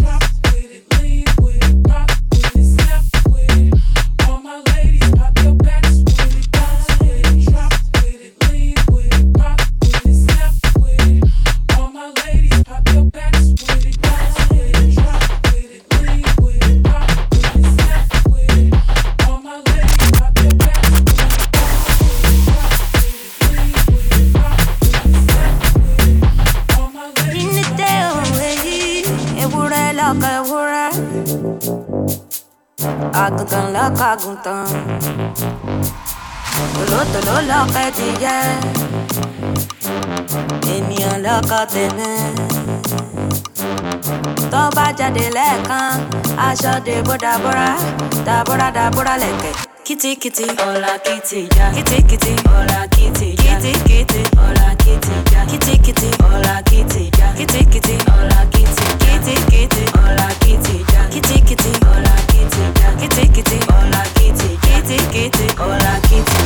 Drop with it, leave with it, rock. kágùntàn tòlótòló lọ́kẹ́ ti jẹ́ ènìyàn lọ́kọ̀ tẹ̀lé tó bá jáde lẹ́ẹ̀kan aṣọ dèbò dàbúrà dàbúrà dàbúrà lẹ̀kẹ̀. kìtìkìtì ọ̀la kìtì ìjà kìtìkìtì ọ̀la kìtì ìjà kìtìkìtì ọ̀la kìtì ìjà kìtìkìtì ọ̀la kìtì ìjà kìtìkìtì ọ̀la kìtì kìtìkìtì. Kitty hola kitty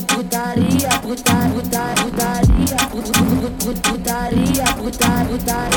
putaria, putaria, putaria, putaria, putaria, putaria, putaria, putaria.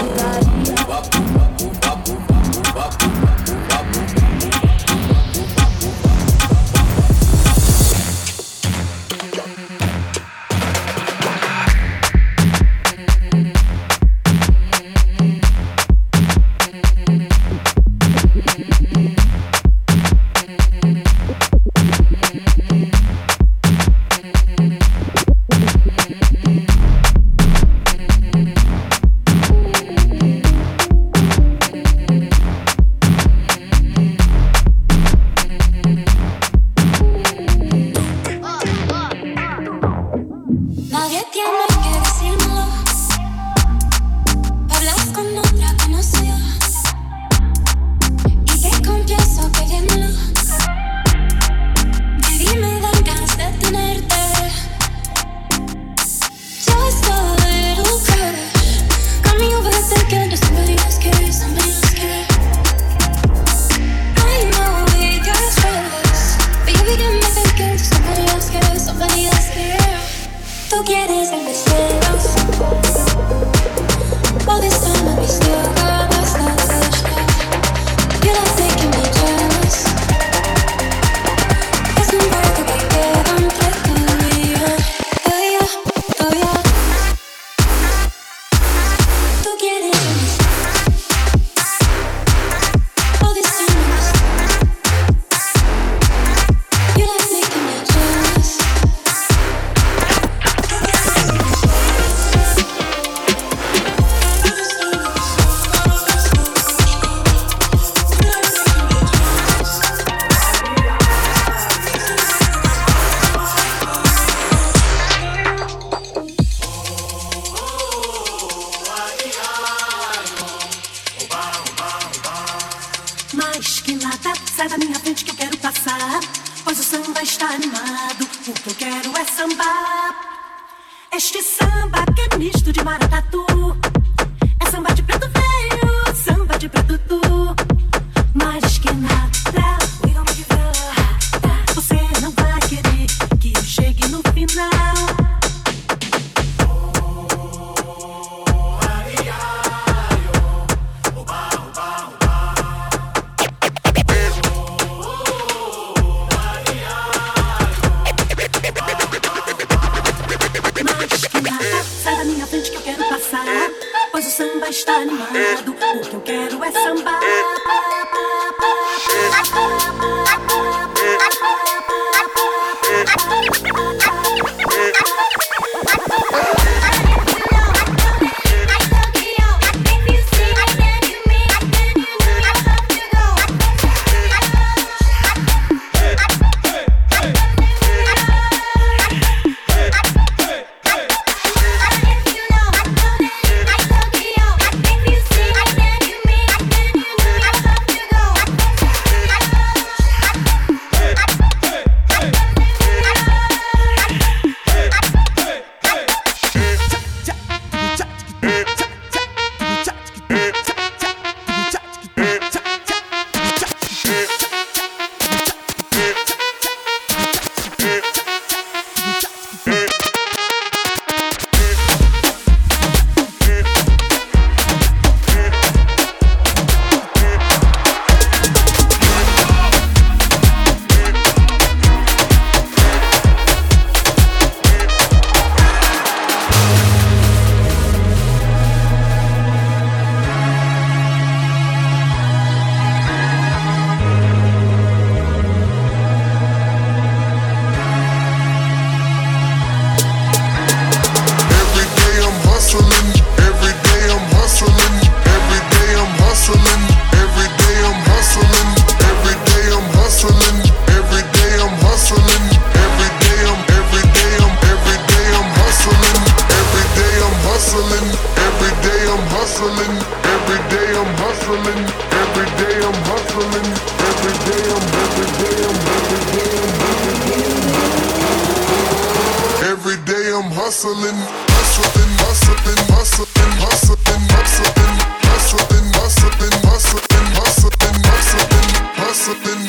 Every day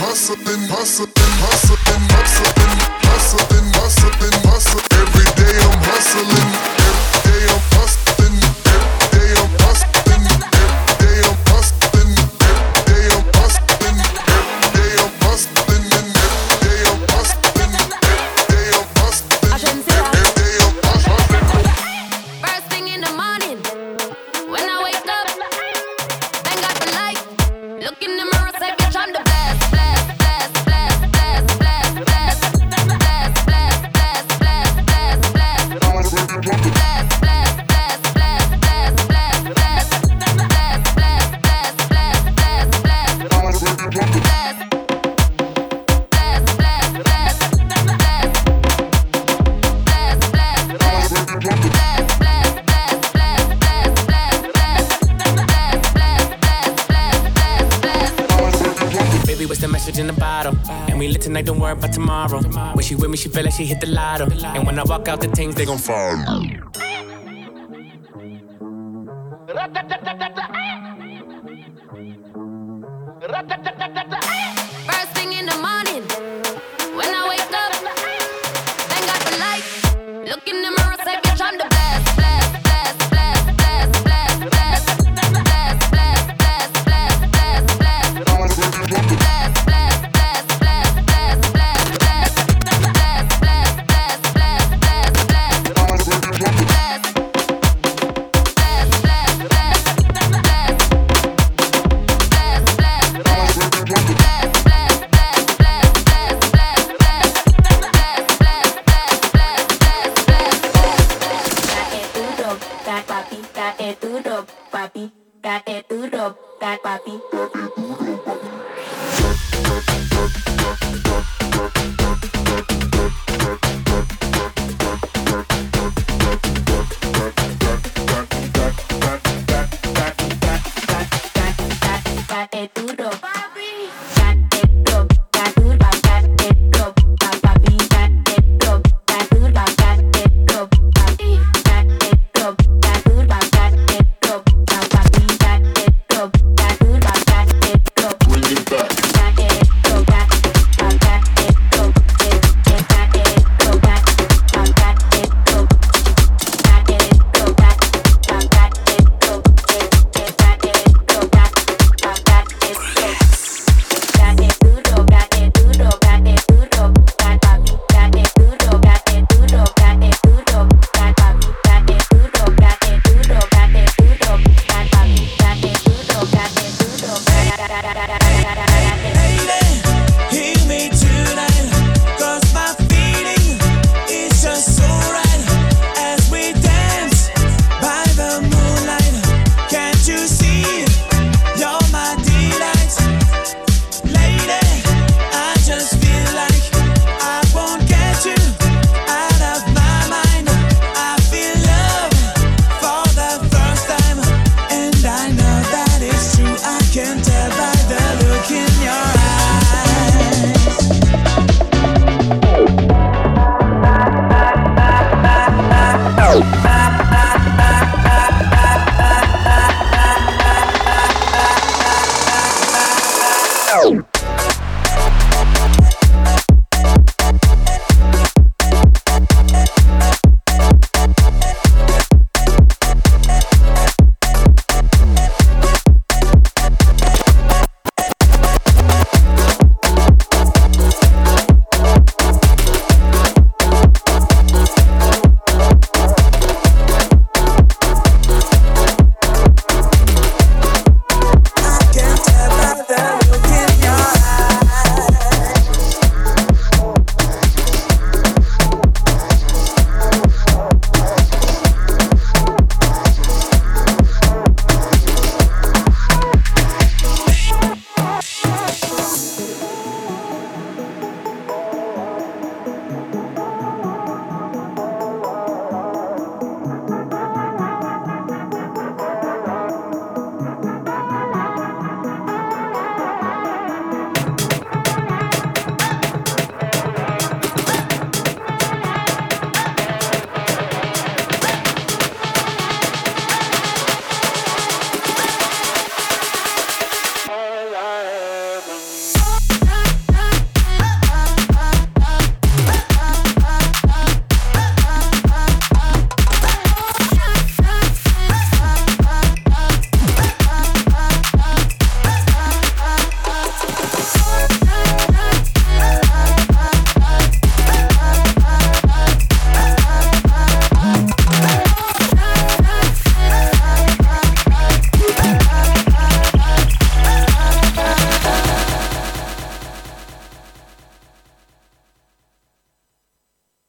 I'm hustling, every day I'm hustling. drop it feel like she hit the lotto. And when I walk out the things, they gon' fall. First thing in the morning. date duro, papi, date duro, date papi. Date duro, papi. Tchau.